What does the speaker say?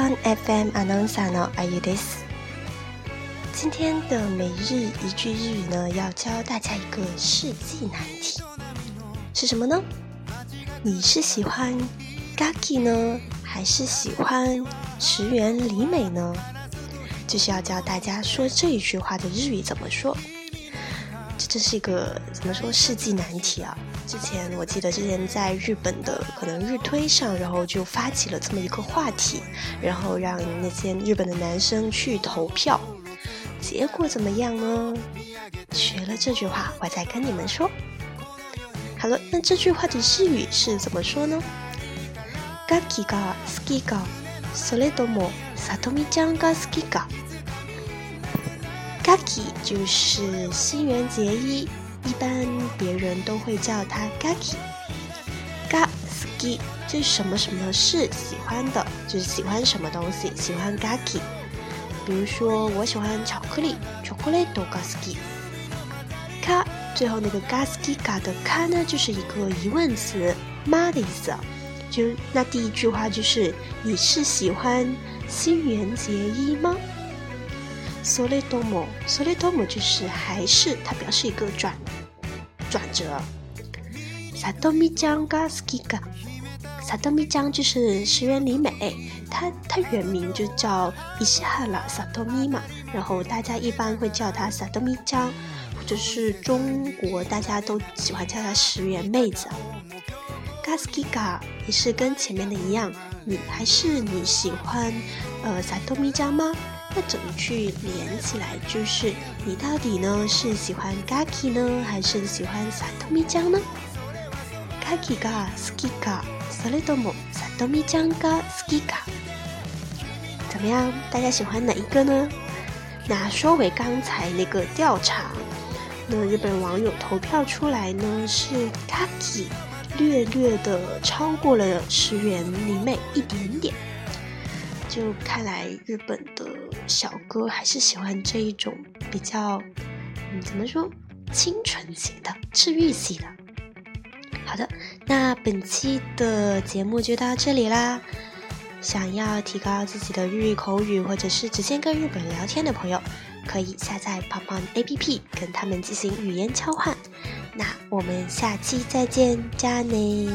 FM Announcer のあゆです。今天的每日一句日语呢，要教大家一个世纪难题，是什么呢？你是喜欢 Gaki 呢，还是喜欢石原里美呢？就是要教大家说这一句话的日语怎么说。这真是一个怎么说世纪难题啊！ 之前我记得之前在日本的可能日推上，然后就发起了这么一个话题，然后让那些日本的男生去投票，结果怎么样呢？学了这句话，我再跟你们说。好了，那这句话的日语是怎么说呢？ガキが好きか、それともさとみちゃんが好きか。Gaki 就是新垣结衣。 一般别人都会叫他 Gaki。Ga ski 就什么什么是喜欢的，就是喜欢什么东西，喜欢 Gaki。比如说，我喜欢巧克力，chocolate ga ski。Ka 最后那个 ga ski ga 的 Ka 呢，就是一个疑问词，妈的意思。就那第一句话就是你是喜欢新垣结衣吗？それとも，それとも就是还是，它表示一个转转折。萨多米江が好きか，萨多米江就是石原里美，她她原名就叫伊西哈拉萨多米嘛，然后大家一般会叫她萨多米江，或者是中国大家都喜欢叫她石原妹子。ガスキガ也是跟前面的一样，你还是你喜欢呃萨多米江吗？ 那整句连起来就是，你到底呢是喜欢 Gaki 呢，还是喜欢 Satomi 酱呢？Gaki ga ski ga，それとも Satomi 酱が ski ga？怎么样？大家喜欢哪一个呢？那说回刚才那个调查，那日本网友投票出来呢是 Gaki，略略的超过了石原里美一点点。就看来日本的 小哥还是喜欢这一种比较，嗯，怎么说，清纯型的、治愈系的。好的，那本期的节目就到这里啦。想要提高自己的日语口语，或者是直接跟日本人聊天的朋友，可以下载胖胖 APP，跟他们进行语言交换。那我们下期再见，加内。